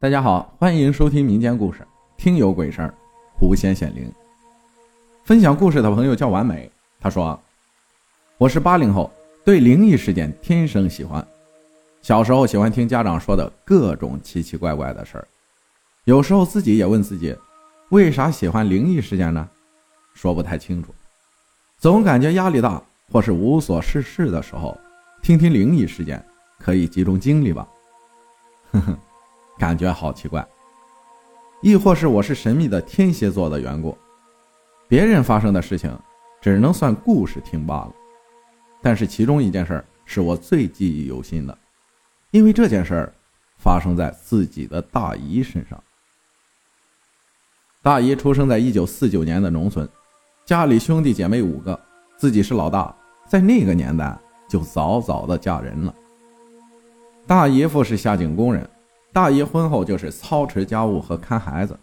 大家好，欢迎收听民间故事《听有鬼事儿》，狐仙显灵。分享故事的朋友叫完美，他说：“我是八零后，对灵异事件天生喜欢。小时候喜欢听家长说的各种奇奇怪怪的事儿，有时候自己也问自己，为啥喜欢灵异事件呢？说不太清楚，总感觉压力大或是无所事事的时候，听听灵异事件可以集中精力吧。”呵呵。感觉好奇怪，亦或是我是神秘的天蝎座的缘故，别人发生的事情只能算故事听罢了。但是其中一件事是我最记忆犹新的，因为这件事儿发生在自己的大姨身上。大姨出生在一九四九年的农村，家里兄弟姐妹五个，自己是老大，在那个年代就早早的嫁人了。大姨夫是下井工人。大姨婚后就是操持家务和看孩子，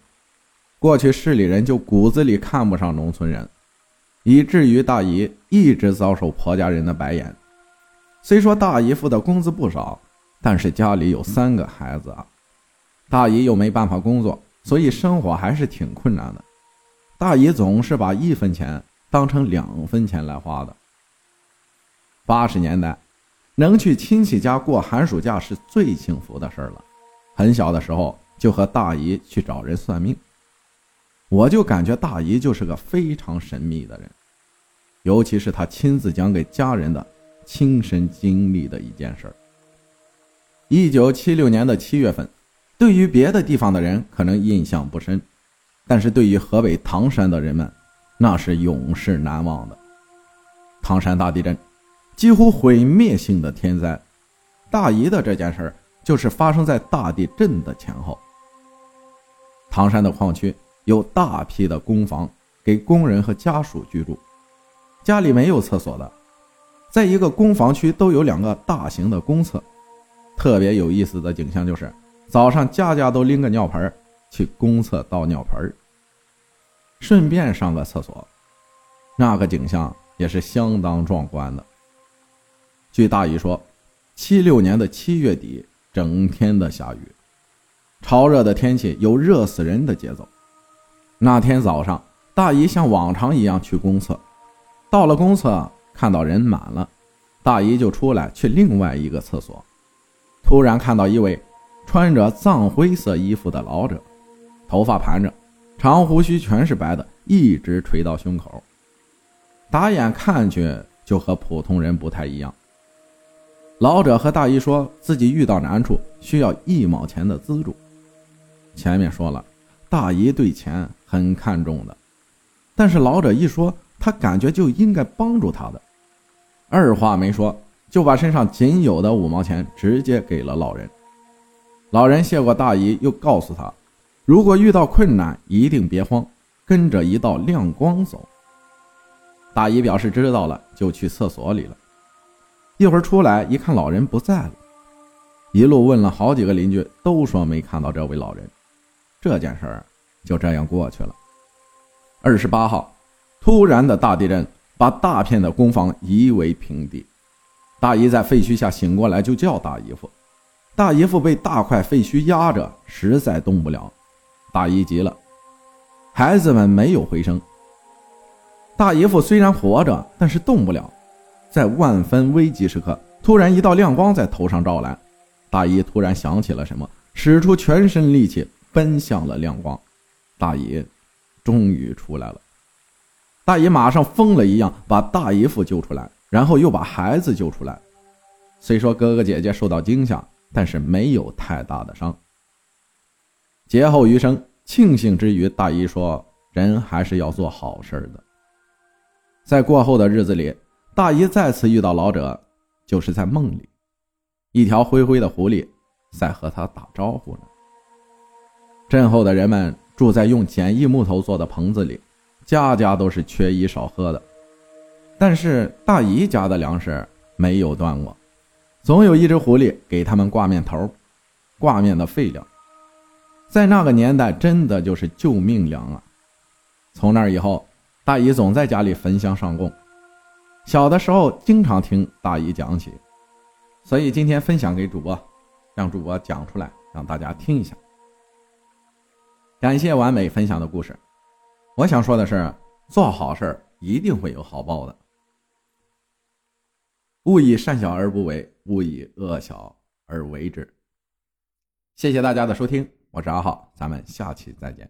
过去市里人就骨子里看不上农村人，以至于大姨一直遭受婆家人的白眼。虽说大姨夫的工资不少，但是家里有三个孩子啊，大姨又没办法工作，所以生活还是挺困难的。大姨总是把一分钱当成两分钱来花的。八十年代，能去亲戚家过寒暑假是最幸福的事了。很小的时候就和大姨去找人算命，我就感觉大姨就是个非常神秘的人，尤其是她亲自讲给家人的亲身经历的一件事儿。一九七六年的七月份，对于别的地方的人可能印象不深，但是对于河北唐山的人们，那是永世难忘的。唐山大地震，几乎毁灭性的天灾，大姨的这件事儿。就是发生在大地震的前后。唐山的矿区有大批的工房给工人和家属居住，家里没有厕所的，在一个工房区都有两个大型的公厕。特别有意思的景象就是，早上家家都拎个尿盆去公厕倒尿盆顺便上个厕所，那个景象也是相当壮观的。据大姨说，七六年的七月底。整天的下雨，潮热的天气有热死人的节奏。那天早上，大姨像往常一样去公厕，到了公厕看到人满了，大姨就出来去另外一个厕所，突然看到一位穿着藏灰色衣服的老者，头发盘着，长胡须全是白的，一直垂到胸口，打眼看去就和普通人不太一样。老者和大姨说自己遇到难处，需要一毛钱的资助。前面说了，大姨对钱很看重的，但是老者一说，他感觉就应该帮助他的，二话没说就把身上仅有的五毛钱直接给了老人。老人谢过大姨，又告诉他，如果遇到困难，一定别慌，跟着一道亮光走。大姨表示知道了，就去厕所里了。一会儿出来一看，老人不在了。一路问了好几个邻居，都说没看到这位老人。这件事儿就这样过去了。二十八号，突然的大地震把大片的工房夷为平地。大姨在废墟下醒过来，就叫大姨夫。大姨夫被大块废墟压着，实在动不了。大姨急了，孩子们没有回声。大姨夫虽然活着，但是动不了。在万分危急时刻，突然一道亮光在头上照来，大姨突然想起了什么，使出全身力气奔向了亮光。大姨终于出来了，大姨马上疯了一样把大姨夫救出来，然后又把孩子救出来。虽说哥哥姐姐受到惊吓，但是没有太大的伤。劫后余生，庆幸之余，大姨说：“人还是要做好事的。”在过后的日子里。大姨再次遇到老者，就是在梦里，一条灰灰的狐狸在和他打招呼呢。镇后的人们住在用简易木头做的棚子里，家家都是缺衣少喝的。但是大姨家的粮食没有断过，总有一只狐狸给他们挂面头，挂面的废料，在那个年代真的就是救命粮啊！从那以后，大姨总在家里焚香上供。小的时候经常听大姨讲起，所以今天分享给主播，让主播讲出来，让大家听一下。感谢完美分享的故事。我想说的是，做好事一定会有好报的。勿以善小而不为，勿以恶小而为之。谢谢大家的收听，我是阿浩，咱们下期再见。